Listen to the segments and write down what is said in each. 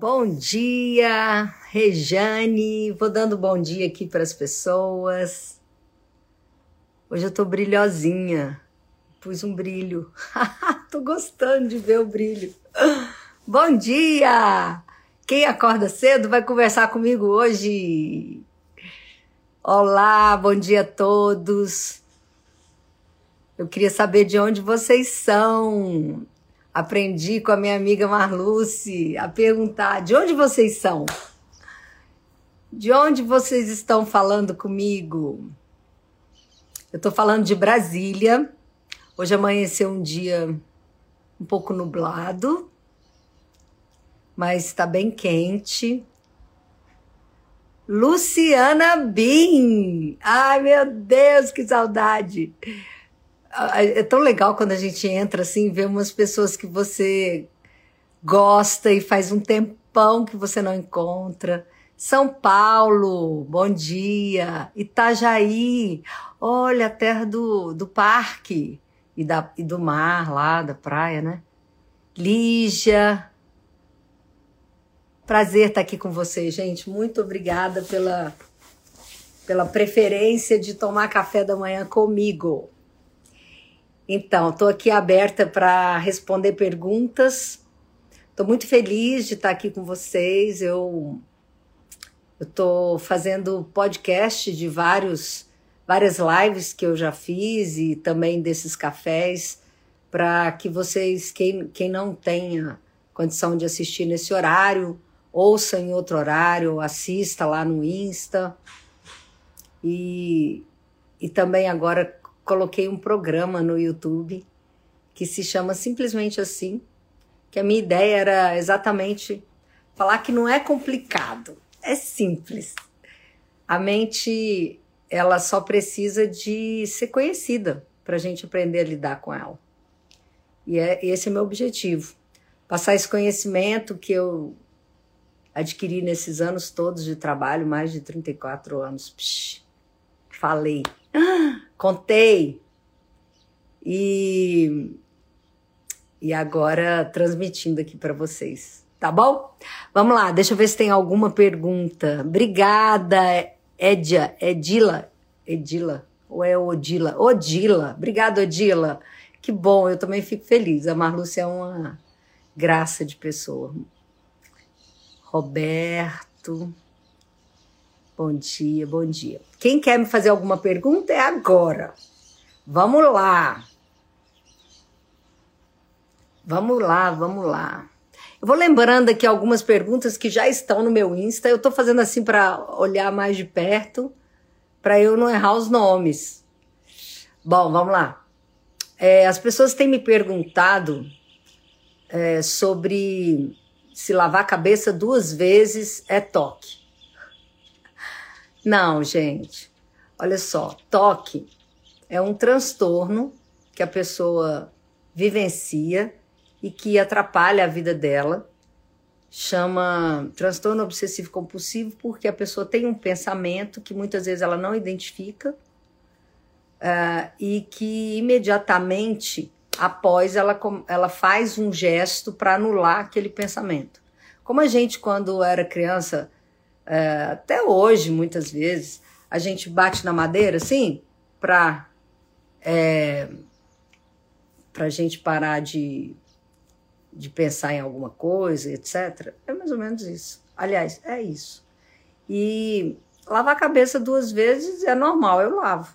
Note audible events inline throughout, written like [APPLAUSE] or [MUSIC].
Bom dia, Rejane. Vou dando bom dia aqui para as pessoas. Hoje eu tô brilhosinha. Pus um brilho. [LAUGHS] tô gostando de ver o brilho. Bom dia! Quem acorda cedo vai conversar comigo hoje. Olá, bom dia a todos. Eu queria saber de onde vocês são. Aprendi com a minha amiga Marluce a perguntar: de onde vocês são? De onde vocês estão falando comigo? Eu estou falando de Brasília. Hoje amanheceu um dia um pouco nublado, mas está bem quente. Luciana Bin! Ai, meu Deus, que saudade! É tão legal quando a gente entra assim, vê umas pessoas que você gosta e faz um tempão que você não encontra. São Paulo, bom dia. Itajaí, olha a terra do, do parque e, da, e do mar lá, da praia, né? Lígia, prazer estar aqui com vocês, gente. Muito obrigada pela, pela preferência de tomar café da manhã comigo. Então, estou aqui aberta para responder perguntas. Estou muito feliz de estar aqui com vocês. Eu estou fazendo podcast de vários, várias lives que eu já fiz e também desses cafés para que vocês, quem, quem não tenha condição de assistir nesse horário, ouça em outro horário, assista lá no Insta. E, e também agora coloquei um programa no YouTube que se chama simplesmente assim, que a minha ideia era exatamente falar que não é complicado, é simples. A mente ela só precisa de ser conhecida para a gente aprender a lidar com ela. E é, esse é meu objetivo. Passar esse conhecimento que eu adquiri nesses anos todos de trabalho, mais de 34 anos. Psh, falei. Contei. E, e agora transmitindo aqui para vocês. Tá bom? Vamos lá, deixa eu ver se tem alguma pergunta. Obrigada, Edia, Edila, Edila, ou é Odila? Odila, obrigada, Odila. Que bom, eu também fico feliz. A Marlúcia é uma graça de pessoa. Roberto. Bom dia, bom dia. Quem quer me fazer alguma pergunta é agora. Vamos lá. Vamos lá, vamos lá. Eu vou lembrando aqui algumas perguntas que já estão no meu Insta. Eu estou fazendo assim para olhar mais de perto, para eu não errar os nomes. Bom, vamos lá. É, as pessoas têm me perguntado é, sobre se lavar a cabeça duas vezes é toque. Não, gente. Olha só, toque é um transtorno que a pessoa vivencia e que atrapalha a vida dela. Chama transtorno obsessivo compulsivo porque a pessoa tem um pensamento que muitas vezes ela não identifica uh, e que imediatamente após ela, ela faz um gesto para anular aquele pensamento. Como a gente, quando era criança, é, até hoje, muitas vezes, a gente bate na madeira, assim, para é, a gente parar de, de pensar em alguma coisa, etc. É mais ou menos isso. Aliás, é isso. E lavar a cabeça duas vezes é normal, eu lavo.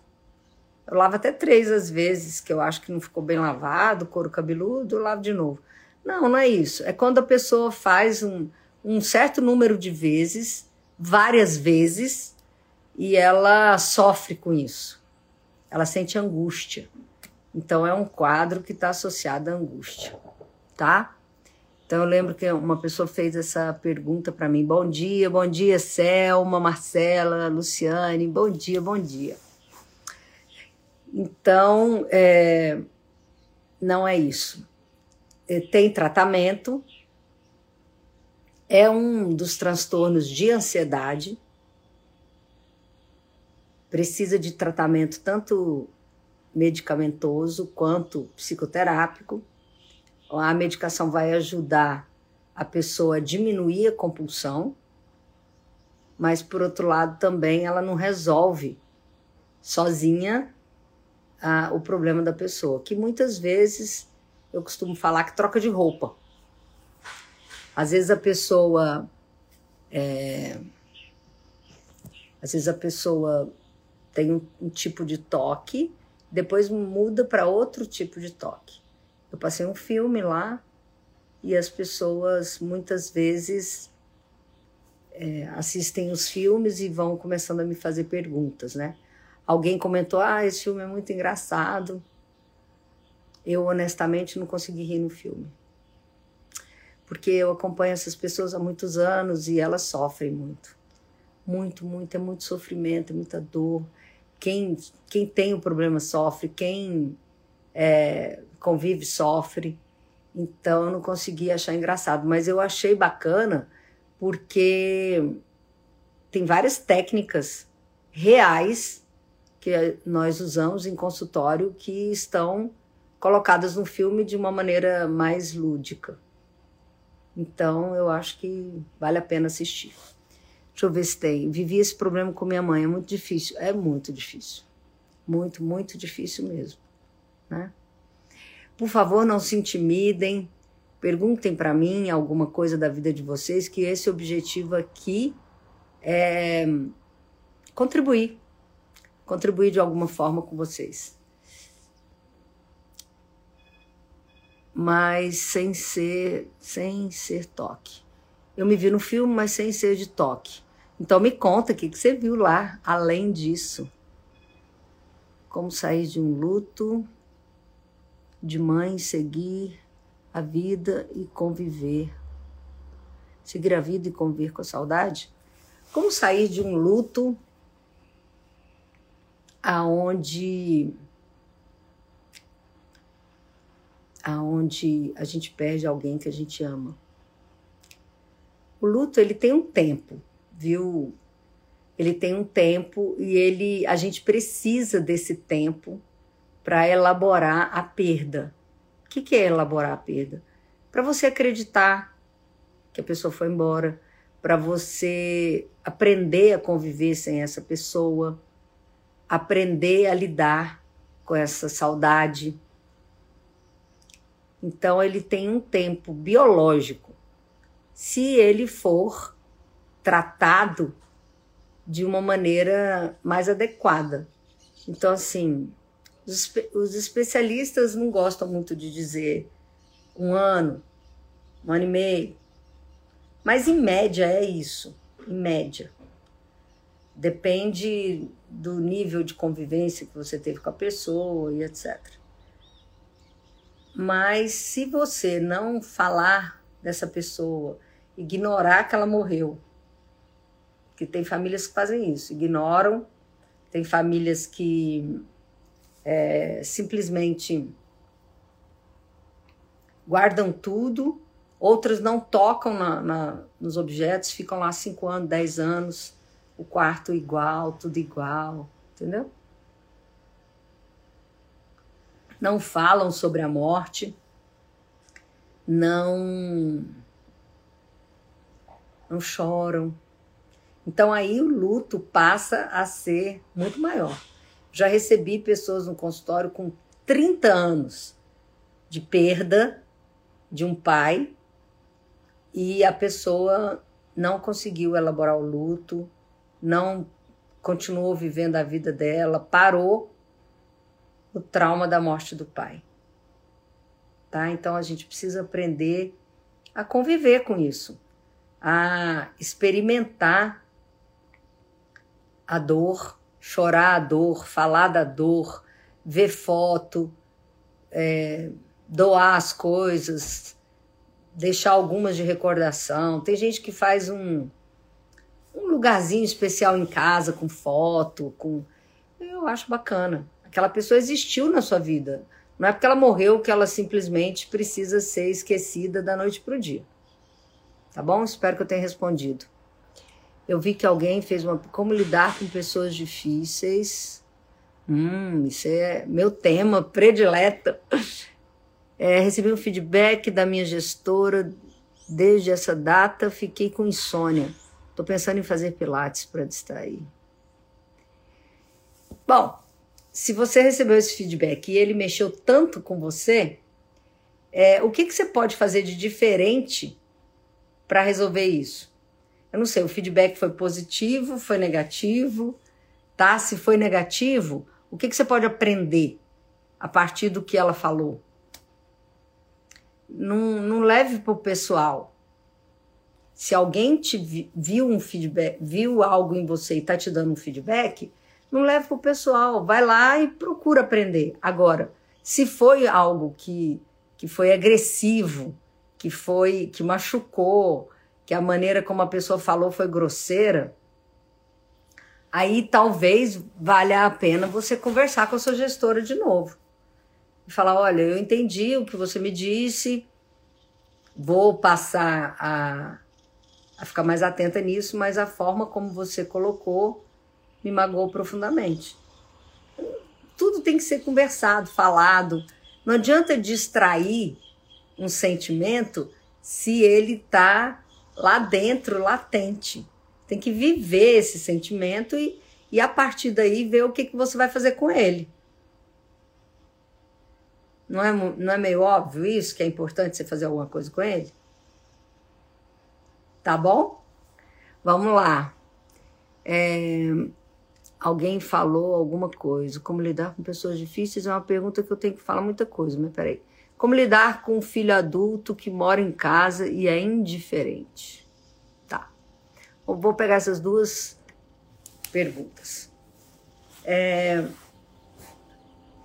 Eu lavo até três às vezes, que eu acho que não ficou bem lavado, couro cabeludo, eu lavo de novo. Não, não é isso. É quando a pessoa faz um, um certo número de vezes várias vezes e ela sofre com isso. Ela sente angústia. Então é um quadro que está associado à angústia, tá? Então eu lembro que uma pessoa fez essa pergunta para mim. Bom dia, bom dia, Selma, Marcela, Luciane. Bom dia, bom dia. Então é, não é isso. É, tem tratamento, é um dos transtornos de ansiedade. Precisa de tratamento tanto medicamentoso quanto psicoterápico. A medicação vai ajudar a pessoa diminuir a compulsão, mas por outro lado também ela não resolve sozinha ah, o problema da pessoa, que muitas vezes eu costumo falar que troca de roupa. Às vezes a pessoa é, às vezes a pessoa tem um, um tipo de toque, depois muda para outro tipo de toque. Eu passei um filme lá e as pessoas muitas vezes é, assistem os filmes e vão começando a me fazer perguntas, né? Alguém comentou: Ah, esse filme é muito engraçado. Eu honestamente não consegui rir no filme. Porque eu acompanho essas pessoas há muitos anos e elas sofrem muito. Muito, muito, é muito sofrimento, é muita dor. Quem, quem tem o problema sofre, quem é, convive sofre. Então eu não consegui achar engraçado, mas eu achei bacana porque tem várias técnicas reais que nós usamos em consultório que estão colocadas no filme de uma maneira mais lúdica. Então eu acho que vale a pena assistir. Deixa eu ver se tem. Vivi esse problema com minha mãe, é muito difícil. É muito difícil. Muito, muito difícil mesmo. Né? Por favor, não se intimidem. Perguntem para mim alguma coisa da vida de vocês, que esse objetivo aqui é contribuir. Contribuir de alguma forma com vocês. Mas sem ser, sem ser toque. Eu me vi no filme, mas sem ser de toque. Então me conta o que, que você viu lá, além disso. Como sair de um luto de mãe, seguir a vida e conviver. Seguir a vida e conviver com a saudade? Como sair de um luto aonde aonde a gente perde alguém que a gente ama. O luto ele tem um tempo, viu? Ele tem um tempo e ele a gente precisa desse tempo para elaborar a perda. O que, que é elaborar a perda? Para você acreditar que a pessoa foi embora, para você aprender a conviver sem essa pessoa, aprender a lidar com essa saudade. Então, ele tem um tempo biológico. Se ele for tratado de uma maneira mais adequada. Então, assim, os, especialistas não gostam muito de dizer um ano, um ano e meio. Mas em média é isso, em média. Depende do nível de convivência que você teve com a pessoa e etc. Mas se você não falar dessa pessoa, ignorar que ela morreu, que tem famílias que fazem isso, ignoram, tem famílias que é, simplesmente guardam tudo, outras não tocam na, na, nos objetos, ficam lá 5 anos, 10 anos, o quarto igual, tudo igual, entendeu? Não falam sobre a morte, não não choram. Então aí o luto passa a ser muito maior. Já recebi pessoas no consultório com 30 anos de perda de um pai e a pessoa não conseguiu elaborar o luto, não continuou vivendo a vida dela, parou o trauma da morte do pai. Tá? Então a gente precisa aprender a conviver com isso, a experimentar a dor chorar a dor, falar da dor, ver foto, é, doar as coisas, deixar algumas de recordação. Tem gente que faz um, um lugarzinho especial em casa com foto, com eu acho bacana. Aquela pessoa existiu na sua vida. Não é porque ela morreu que ela simplesmente precisa ser esquecida da noite para o dia. Tá bom? Espero que eu tenha respondido. Eu vi que alguém fez uma. Como lidar com pessoas difíceis. Hum, isso é meu tema predileto. É, recebi um feedback da minha gestora Desde essa data fiquei com insônia. Estou pensando em fazer pilates para distrair. Bom, se você recebeu esse feedback e ele mexeu tanto com você, é, o que, que você pode fazer de diferente para resolver isso? Eu não sei, o feedback foi positivo, foi negativo, tá? Se foi negativo, o que, que você pode aprender a partir do que ela falou? Não, não leve para o pessoal. Se alguém te viu um feedback, viu algo em você e está te dando um feedback, não leve para o pessoal. Vai lá e procura aprender. Agora, se foi algo que, que foi agressivo, que foi que machucou, que a maneira como a pessoa falou foi grosseira, aí talvez valha a pena você conversar com a sua gestora de novo. E falar: olha, eu entendi o que você me disse, vou passar a, a ficar mais atenta nisso, mas a forma como você colocou me magoou profundamente. Tudo tem que ser conversado, falado. Não adianta distrair um sentimento se ele está lá dentro, latente. Tem que viver esse sentimento e, e a partir daí ver o que, que você vai fazer com ele. Não é, não é meio óbvio isso, que é importante você fazer alguma coisa com ele? Tá bom? Vamos lá. É, alguém falou alguma coisa. Como lidar com pessoas difíceis é uma pergunta que eu tenho que falar muita coisa, mas peraí. Como lidar com um filho adulto que mora em casa e é indiferente? Tá. Eu vou pegar essas duas perguntas. É,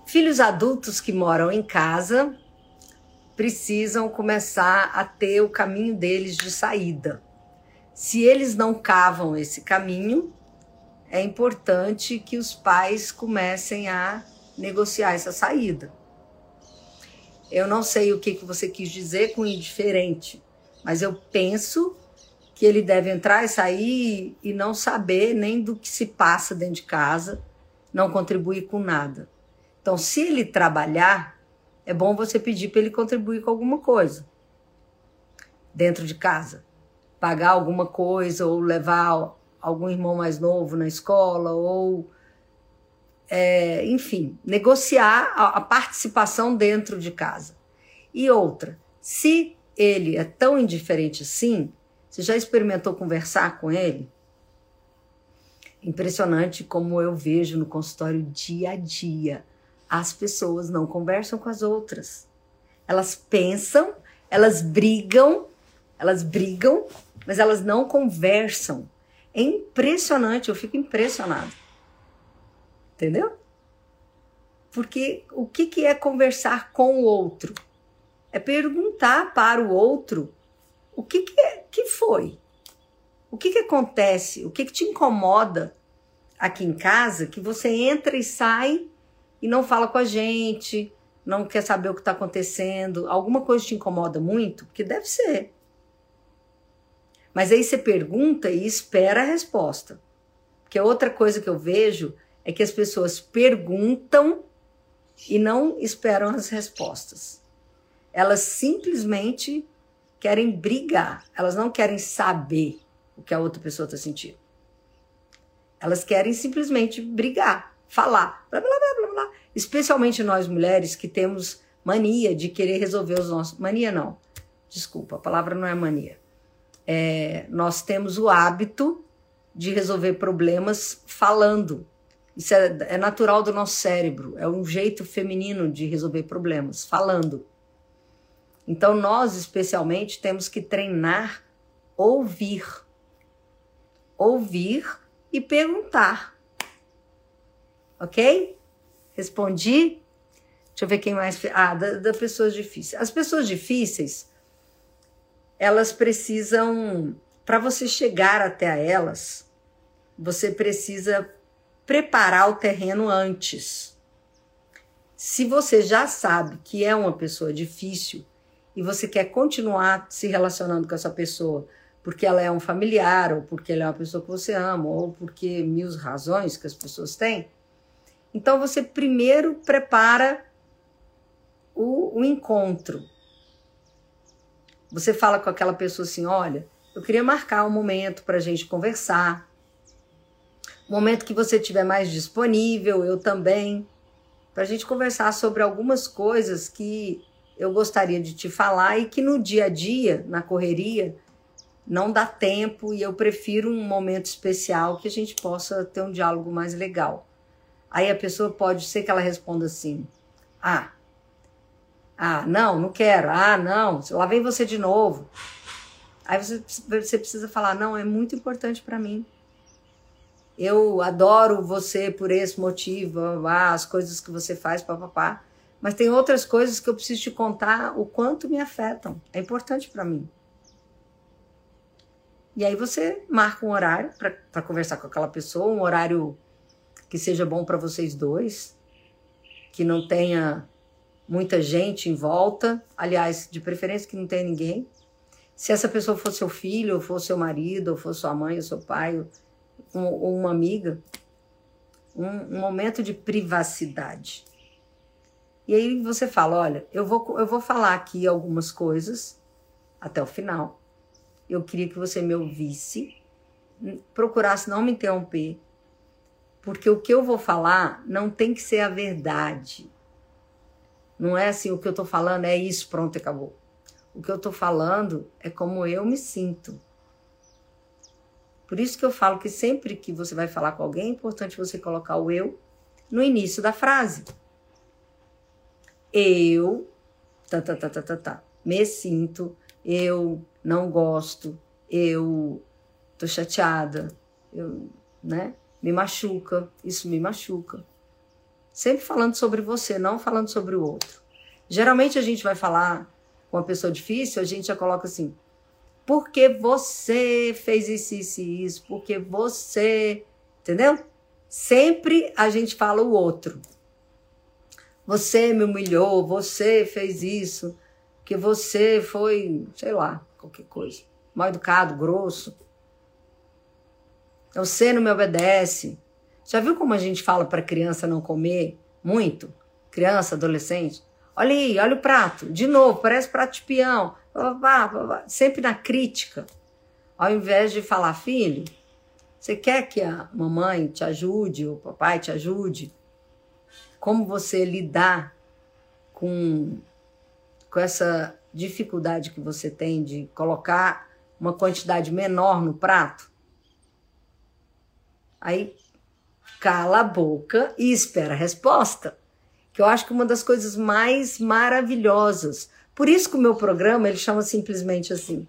filhos adultos que moram em casa precisam começar a ter o caminho deles de saída. Se eles não cavam esse caminho, é importante que os pais comecem a negociar essa saída. Eu não sei o que, que você quis dizer com indiferente, mas eu penso que ele deve entrar e sair e não saber nem do que se passa dentro de casa, não contribuir com nada. Então, se ele trabalhar, é bom você pedir para ele contribuir com alguma coisa dentro de casa. Pagar alguma coisa ou levar algum irmão mais novo na escola ou é, enfim, negociar a, a participação dentro de casa. E outra, se ele é tão indiferente assim, você já experimentou conversar com ele? Impressionante como eu vejo no consultório dia a dia. As pessoas não conversam com as outras. Elas pensam, elas brigam, elas brigam, mas elas não conversam. É impressionante, eu fico impressionado. Entendeu? Porque o que, que é conversar com o outro? É perguntar para o outro o que, que, é, que foi. O que, que acontece? O que, que te incomoda aqui em casa que você entra e sai e não fala com a gente, não quer saber o que está acontecendo? Alguma coisa te incomoda muito? Porque deve ser. Mas aí você pergunta e espera a resposta. Porque outra coisa que eu vejo é que as pessoas perguntam e não esperam as respostas. Elas simplesmente querem brigar, elas não querem saber o que a outra pessoa está sentindo. Elas querem simplesmente brigar, falar, blá, blá, blá, blá, blá. Especialmente nós mulheres que temos mania de querer resolver os nossos. Mania não, desculpa, a palavra não é mania. É, nós temos o hábito de resolver problemas falando, isso é, é natural do nosso cérebro, é um jeito feminino de resolver problemas, falando. Então, nós, especialmente, temos que treinar ouvir. Ouvir e perguntar. Ok? Respondi? Deixa eu ver quem mais. Ah, das da pessoas difíceis. As pessoas difíceis, elas precisam. Para você chegar até elas, você precisa preparar o terreno antes. Se você já sabe que é uma pessoa difícil e você quer continuar se relacionando com essa pessoa porque ela é um familiar, ou porque ela é uma pessoa que você ama, ou porque mil razões que as pessoas têm, então você primeiro prepara o, o encontro. Você fala com aquela pessoa assim: olha, eu queria marcar um momento para a gente conversar. Um momento que você tiver mais disponível, eu também, para a gente conversar sobre algumas coisas que eu gostaria de te falar e que no dia a dia, na correria, não dá tempo e eu prefiro um momento especial que a gente possa ter um diálogo mais legal. Aí a pessoa pode ser que ela responda assim: Ah, ah, não, não quero. Ah, não, lá vem você de novo. Aí você, você precisa falar: Não, é muito importante para mim. Eu adoro você por esse motivo, as coisas que você faz, papapá. Mas tem outras coisas que eu preciso te contar o quanto me afetam. É importante para mim. E aí você marca um horário para conversar com aquela pessoa, um horário que seja bom para vocês dois, que não tenha muita gente em volta, aliás, de preferência que não tenha ninguém. Se essa pessoa for seu filho, ou for seu marido, ou for sua mãe, ou seu pai, ou, ou uma amiga, um, um momento de privacidade. E aí você fala, olha, eu vou, eu vou falar aqui algumas coisas até o final. Eu queria que você me ouvisse, procurasse não me interromper, porque o que eu vou falar não tem que ser a verdade. Não é assim, o que eu estou falando é isso, pronto, acabou. O que eu estou falando é como eu me sinto. Por isso que eu falo que sempre que você vai falar com alguém, é importante você colocar o eu no início da frase. Eu, tá, tá, tá, tá, tá, tá, me sinto, eu não gosto, eu tô chateada, eu, né, me machuca, isso me machuca. Sempre falando sobre você, não falando sobre o outro. Geralmente a gente vai falar com uma pessoa difícil, a gente já coloca assim: porque você fez isso, isso e isso, porque você. Entendeu? Sempre a gente fala o outro. Você me humilhou, você fez isso, que você foi, sei lá, qualquer coisa. Mal educado, grosso. Você não me obedece. Já viu como a gente fala para criança não comer muito? Criança, adolescente? Olha aí, olha o prato. De novo, parece prato de peão. Sempre na crítica. Ao invés de falar, filho, você quer que a mamãe te ajude, o papai te ajude? Como você lidar com, com essa dificuldade que você tem de colocar uma quantidade menor no prato? Aí cala a boca e espera a resposta. Que eu acho que uma das coisas mais maravilhosas. Por isso que o meu programa ele chama simplesmente assim.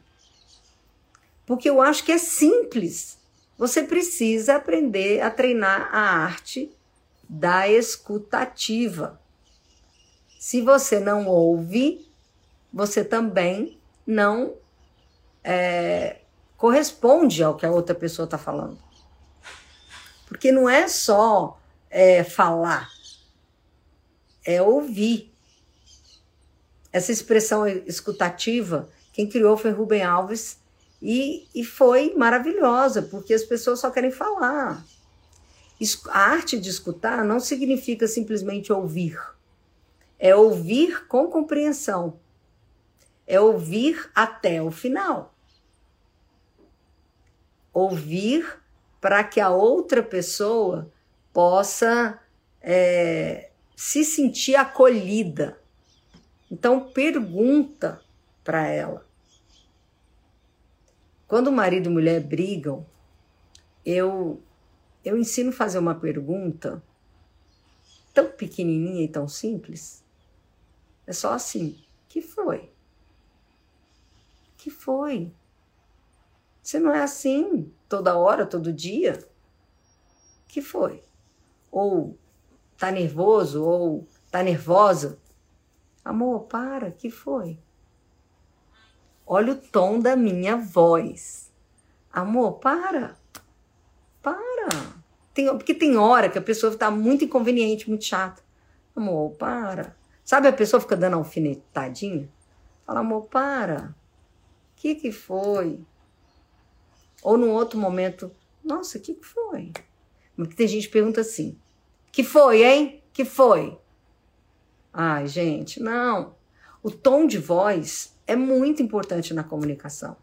Porque eu acho que é simples. Você precisa aprender a treinar a arte da escutativa. Se você não ouve, você também não é, corresponde ao que a outra pessoa está falando. Porque não é só é, falar, é ouvir. Essa expressão escutativa, quem criou foi Rubem Alves e, e foi maravilhosa, porque as pessoas só querem falar. A arte de escutar não significa simplesmente ouvir. É ouvir com compreensão. É ouvir até o final. Ouvir para que a outra pessoa possa é, se sentir acolhida. Então, pergunta para ela. Quando marido e mulher brigam, eu, eu ensino a fazer uma pergunta tão pequenininha e tão simples. É só assim: que foi? Que foi? Você não é assim toda hora, todo dia? Que foi? Ou tá nervoso ou tá nervosa? Amor, para, que foi? Olha o tom da minha voz. Amor, para. Para. Tem, porque tem hora que a pessoa está muito inconveniente, muito chata. Amor, para. Sabe a pessoa fica dando alfinetadinha? Fala, amor, para. O que que foi? Ou num outro momento, nossa, o que foi? Porque tem gente que pergunta assim: que foi, hein? Que foi? Ai, gente, não. O tom de voz é muito importante na comunicação.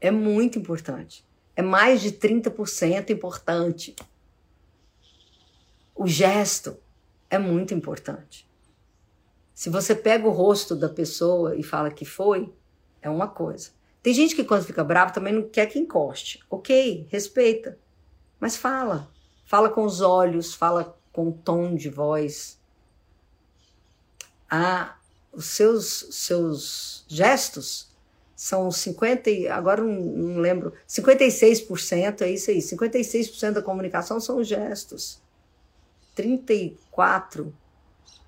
É muito importante. É mais de 30% importante. O gesto é muito importante. Se você pega o rosto da pessoa e fala que foi, é uma coisa. Tem gente que quando fica bravo também não quer que encoste. Ok, respeita. Mas fala. Fala com os olhos, fala com o tom de voz. Ah, os seus, seus gestos são 50, agora não, não lembro, 56% é isso aí. 56% da comunicação são os gestos. 34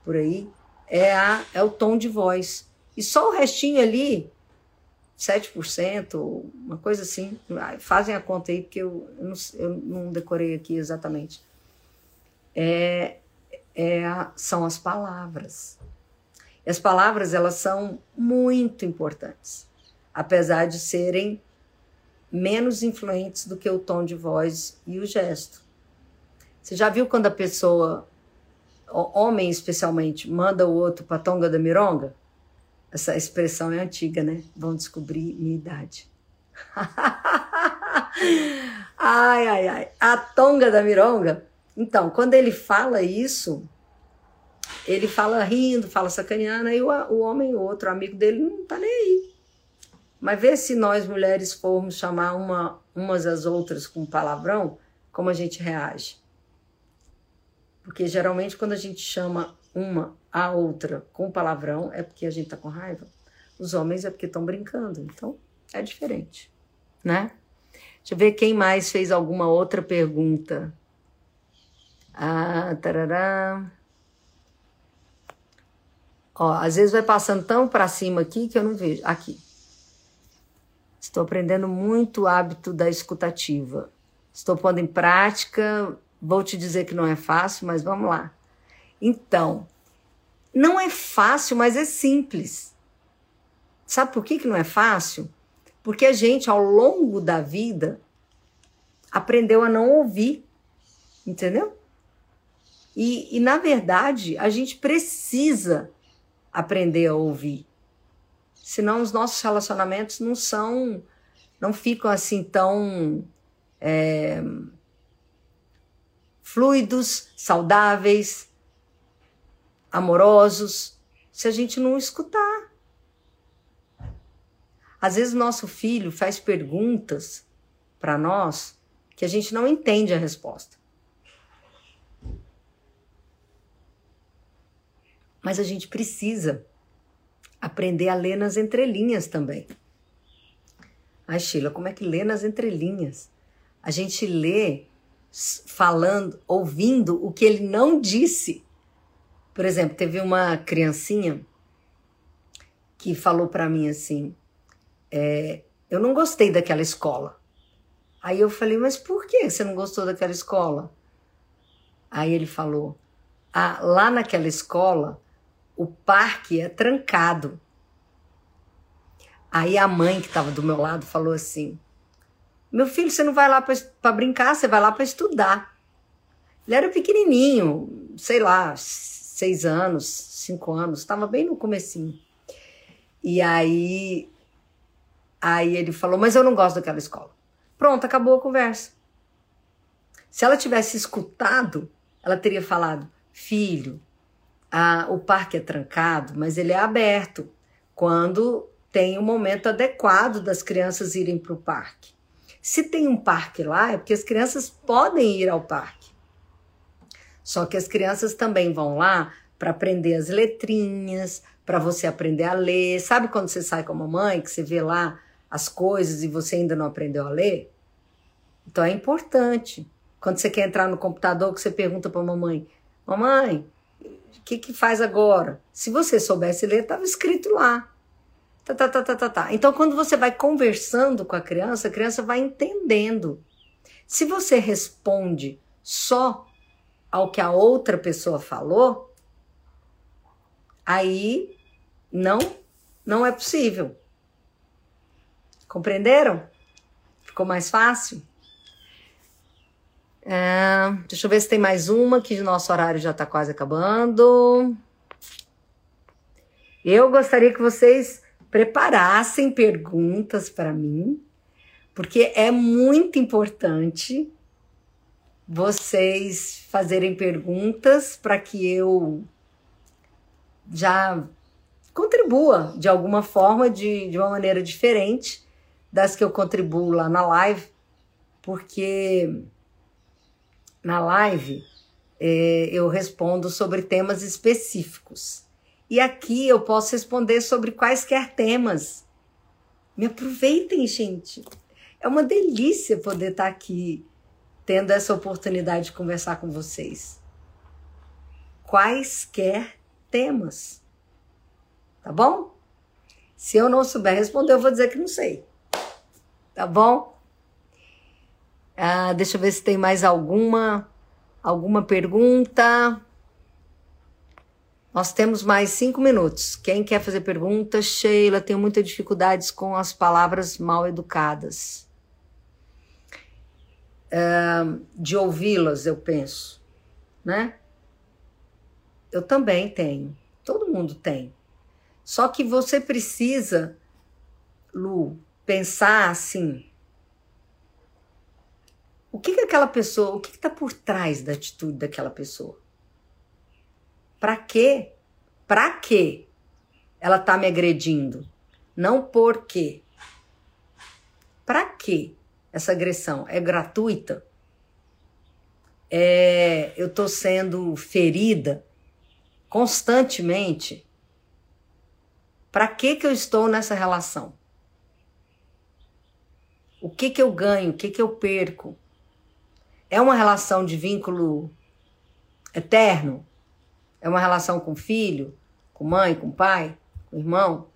por aí é, a, é o tom de voz. E só o restinho ali, 7%, uma coisa assim, fazem a conta aí, porque eu, eu, não, eu não, decorei aqui exatamente. É, é são as palavras. E as palavras, elas são muito importantes, apesar de serem menos influentes do que o tom de voz e o gesto. Você já viu quando a pessoa homem especialmente, manda o outro para tonga da mironga? Essa expressão é antiga, né? Vão descobrir minha idade. [LAUGHS] ai, ai, ai. A tonga da mironga. Então, quando ele fala isso, ele fala rindo, fala sacaneando, aí o, o homem, o outro amigo dele, não tá nem aí. Mas vê se nós mulheres formos chamar uma, umas às outras com palavrão, como a gente reage. Porque geralmente quando a gente chama uma a outra com palavrão é porque a gente tá com raiva. Os homens é porque estão brincando. Então é diferente, né? Deixa eu ver quem mais fez alguma outra pergunta. Ah, tarará. Ó, às vezes vai passando tão para cima aqui que eu não vejo. Aqui. Estou aprendendo muito o hábito da escutativa. Estou pondo em prática Vou te dizer que não é fácil, mas vamos lá. Então, não é fácil, mas é simples. Sabe por que, que não é fácil? Porque a gente, ao longo da vida, aprendeu a não ouvir, entendeu? E, e na verdade, a gente precisa aprender a ouvir. Senão os nossos relacionamentos não são, não ficam assim tão. É, fluidos, saudáveis, amorosos, se a gente não escutar. Às vezes nosso filho faz perguntas para nós que a gente não entende a resposta. Mas a gente precisa aprender a ler nas entrelinhas também. Ai, Sheila, como é que lê nas entrelinhas? A gente lê falando, ouvindo o que ele não disse. Por exemplo, teve uma criancinha que falou para mim assim: é, Eu não gostei daquela escola. Aí eu falei: Mas por que você não gostou daquela escola? Aí ele falou: ah, Lá naquela escola, o parque é trancado. Aí a mãe que estava do meu lado falou assim: meu filho, você não vai lá para brincar, você vai lá para estudar. Ele era pequenininho, sei lá, seis anos, cinco anos, estava bem no comecinho. E aí, aí ele falou, mas eu não gosto daquela escola. Pronto, acabou a conversa. Se ela tivesse escutado, ela teria falado, filho, a, o parque é trancado, mas ele é aberto quando tem o um momento adequado das crianças irem para o parque. Se tem um parque lá, é porque as crianças podem ir ao parque. Só que as crianças também vão lá para aprender as letrinhas, para você aprender a ler. Sabe quando você sai com a mamãe, que você vê lá as coisas e você ainda não aprendeu a ler? Então é importante. Quando você quer entrar no computador, que você pergunta para a mamãe: Mamãe, o que, que faz agora? Se você soubesse ler, estava escrito lá. Tá, tá, tá, tá, tá, tá. Então, quando você vai conversando com a criança, a criança vai entendendo. Se você responde só ao que a outra pessoa falou, aí não, não é possível. Compreenderam? Ficou mais fácil? É, deixa eu ver se tem mais uma, que nosso horário já está quase acabando. Eu gostaria que vocês preparassem perguntas para mim, porque é muito importante vocês fazerem perguntas para que eu já contribua de alguma forma, de, de uma maneira diferente das que eu contribuo lá na live, porque na live é, eu respondo sobre temas específicos. E aqui eu posso responder sobre quaisquer temas. Me aproveitem, gente. É uma delícia poder estar aqui tendo essa oportunidade de conversar com vocês. Quaisquer temas. Tá bom? Se eu não souber responder, eu vou dizer que não sei. Tá bom? Ah, deixa eu ver se tem mais alguma alguma pergunta. Nós temos mais cinco minutos. Quem quer fazer pergunta? Sheila, tenho muitas dificuldades com as palavras mal educadas. De ouvi-las, eu penso, né? Eu também tenho. Todo mundo tem. Só que você precisa, Lu, pensar assim: o que, que aquela pessoa, o que está por trás da atitude daquela pessoa? Para quê? Para quê ela está me agredindo? Não por quê. Para quê essa agressão? É gratuita? É, eu estou sendo ferida constantemente? Para que, que eu estou nessa relação? O que, que eu ganho? O que, que eu perco? É uma relação de vínculo eterno? É uma relação com filho, com mãe, com pai, com irmão?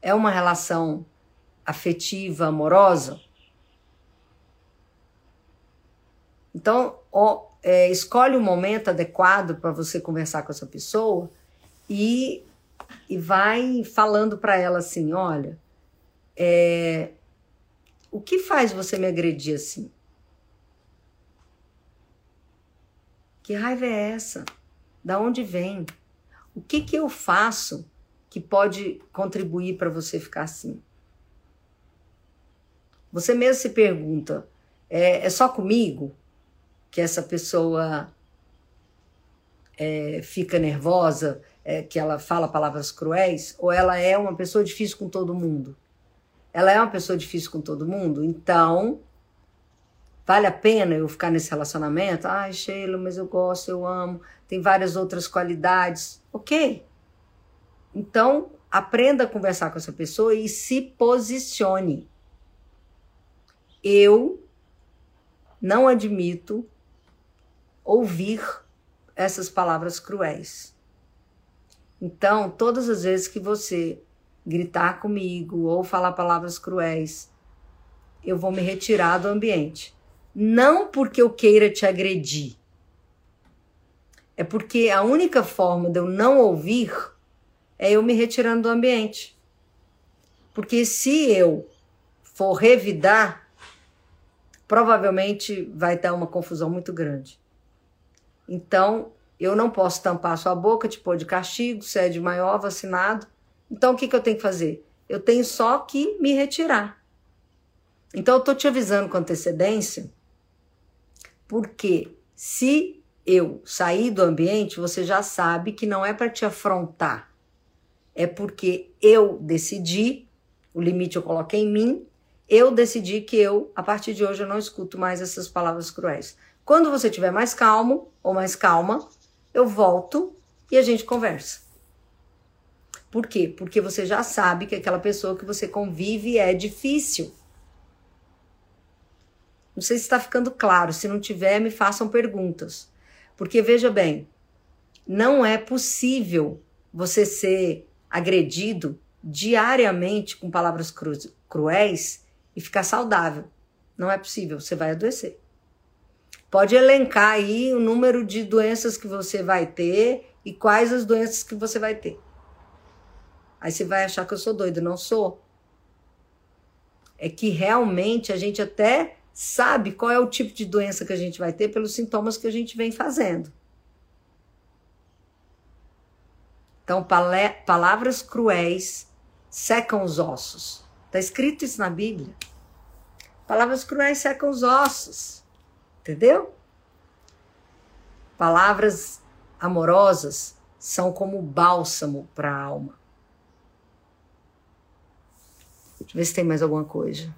É uma relação afetiva, amorosa? Então, ó, é, escolhe o um momento adequado para você conversar com essa pessoa e, e vai falando para ela assim: olha, é, o que faz você me agredir assim? Que raiva é essa? Da onde vem? O que que eu faço que pode contribuir para você ficar assim? Você mesmo se pergunta: é, é só comigo que essa pessoa é, fica nervosa, é, que ela fala palavras cruéis? Ou ela é uma pessoa difícil com todo mundo? Ela é uma pessoa difícil com todo mundo? Então, Vale a pena eu ficar nesse relacionamento? Ai, Sheila, mas eu gosto, eu amo, tem várias outras qualidades. Ok. Então, aprenda a conversar com essa pessoa e se posicione. Eu não admito ouvir essas palavras cruéis. Então, todas as vezes que você gritar comigo ou falar palavras cruéis, eu vou me retirar do ambiente. Não porque eu queira te agredir. É porque a única forma de eu não ouvir é eu me retirando do ambiente. Porque se eu for revidar, provavelmente vai dar uma confusão muito grande. Então, eu não posso tampar sua boca, te pôr de castigo, você é de maior vacinado. Então, o que, que eu tenho que fazer? Eu tenho só que me retirar. Então, eu estou te avisando com antecedência porque se eu sair do ambiente, você já sabe que não é para te afrontar. É porque eu decidi, o limite eu coloquei em mim, eu decidi que eu, a partir de hoje, eu não escuto mais essas palavras cruéis. Quando você estiver mais calmo ou mais calma, eu volto e a gente conversa. Por quê? Porque você já sabe que aquela pessoa que você convive é difícil. Não sei se está ficando claro. Se não tiver, me façam perguntas. Porque veja bem, não é possível você ser agredido diariamente com palavras cru cruéis e ficar saudável. Não é possível, você vai adoecer. Pode elencar aí o número de doenças que você vai ter e quais as doenças que você vai ter. Aí você vai achar que eu sou doido, não sou. É que realmente a gente até sabe qual é o tipo de doença que a gente vai ter pelos sintomas que a gente vem fazendo. Então, palavras cruéis secam os ossos. Está escrito isso na Bíblia. Palavras cruéis secam os ossos. Entendeu? Palavras amorosas são como bálsamo para a alma. Deixa eu ver se tem mais alguma coisa.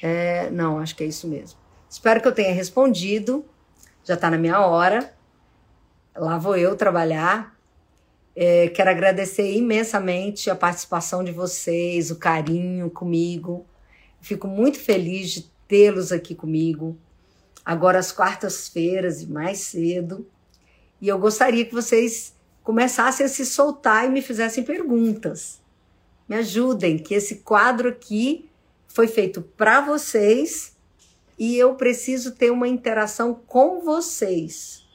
É, não, acho que é isso mesmo. Espero que eu tenha respondido. Já está na minha hora. Lá vou eu trabalhar. É, quero agradecer imensamente a participação de vocês, o carinho comigo. Fico muito feliz de tê-los aqui comigo. Agora às quartas-feiras e mais cedo. E eu gostaria que vocês começassem a se soltar e me fizessem perguntas. Me ajudem, que esse quadro aqui foi feito para vocês e eu preciso ter uma interação com vocês.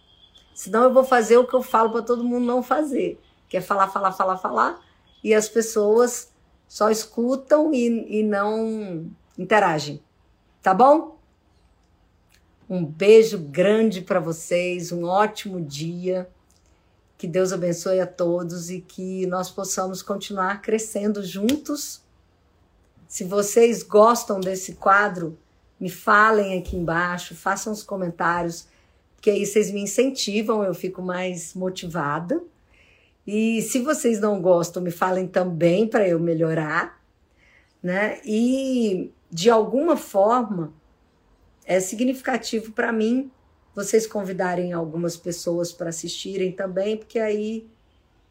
Senão eu vou fazer o que eu falo para todo mundo não fazer, que é falar, falar, falar, falar, e as pessoas só escutam e, e não interagem. Tá bom? Um beijo grande para vocês, um ótimo dia. Que Deus abençoe a todos e que nós possamos continuar crescendo juntos. Se vocês gostam desse quadro, me falem aqui embaixo, façam os comentários, porque aí vocês me incentivam, eu fico mais motivada. E se vocês não gostam, me falem também para eu melhorar, né? E de alguma forma, é significativo para mim vocês convidarem algumas pessoas para assistirem também, porque aí,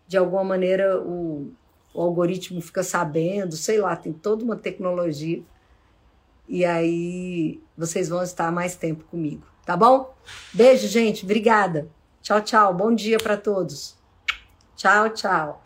de alguma maneira, o, o algoritmo fica sabendo, sei lá, tem toda uma tecnologia. E aí vocês vão estar mais tempo comigo, tá bom? Beijo, gente. Obrigada. Tchau, tchau. Bom dia para todos. Tchau, tchau.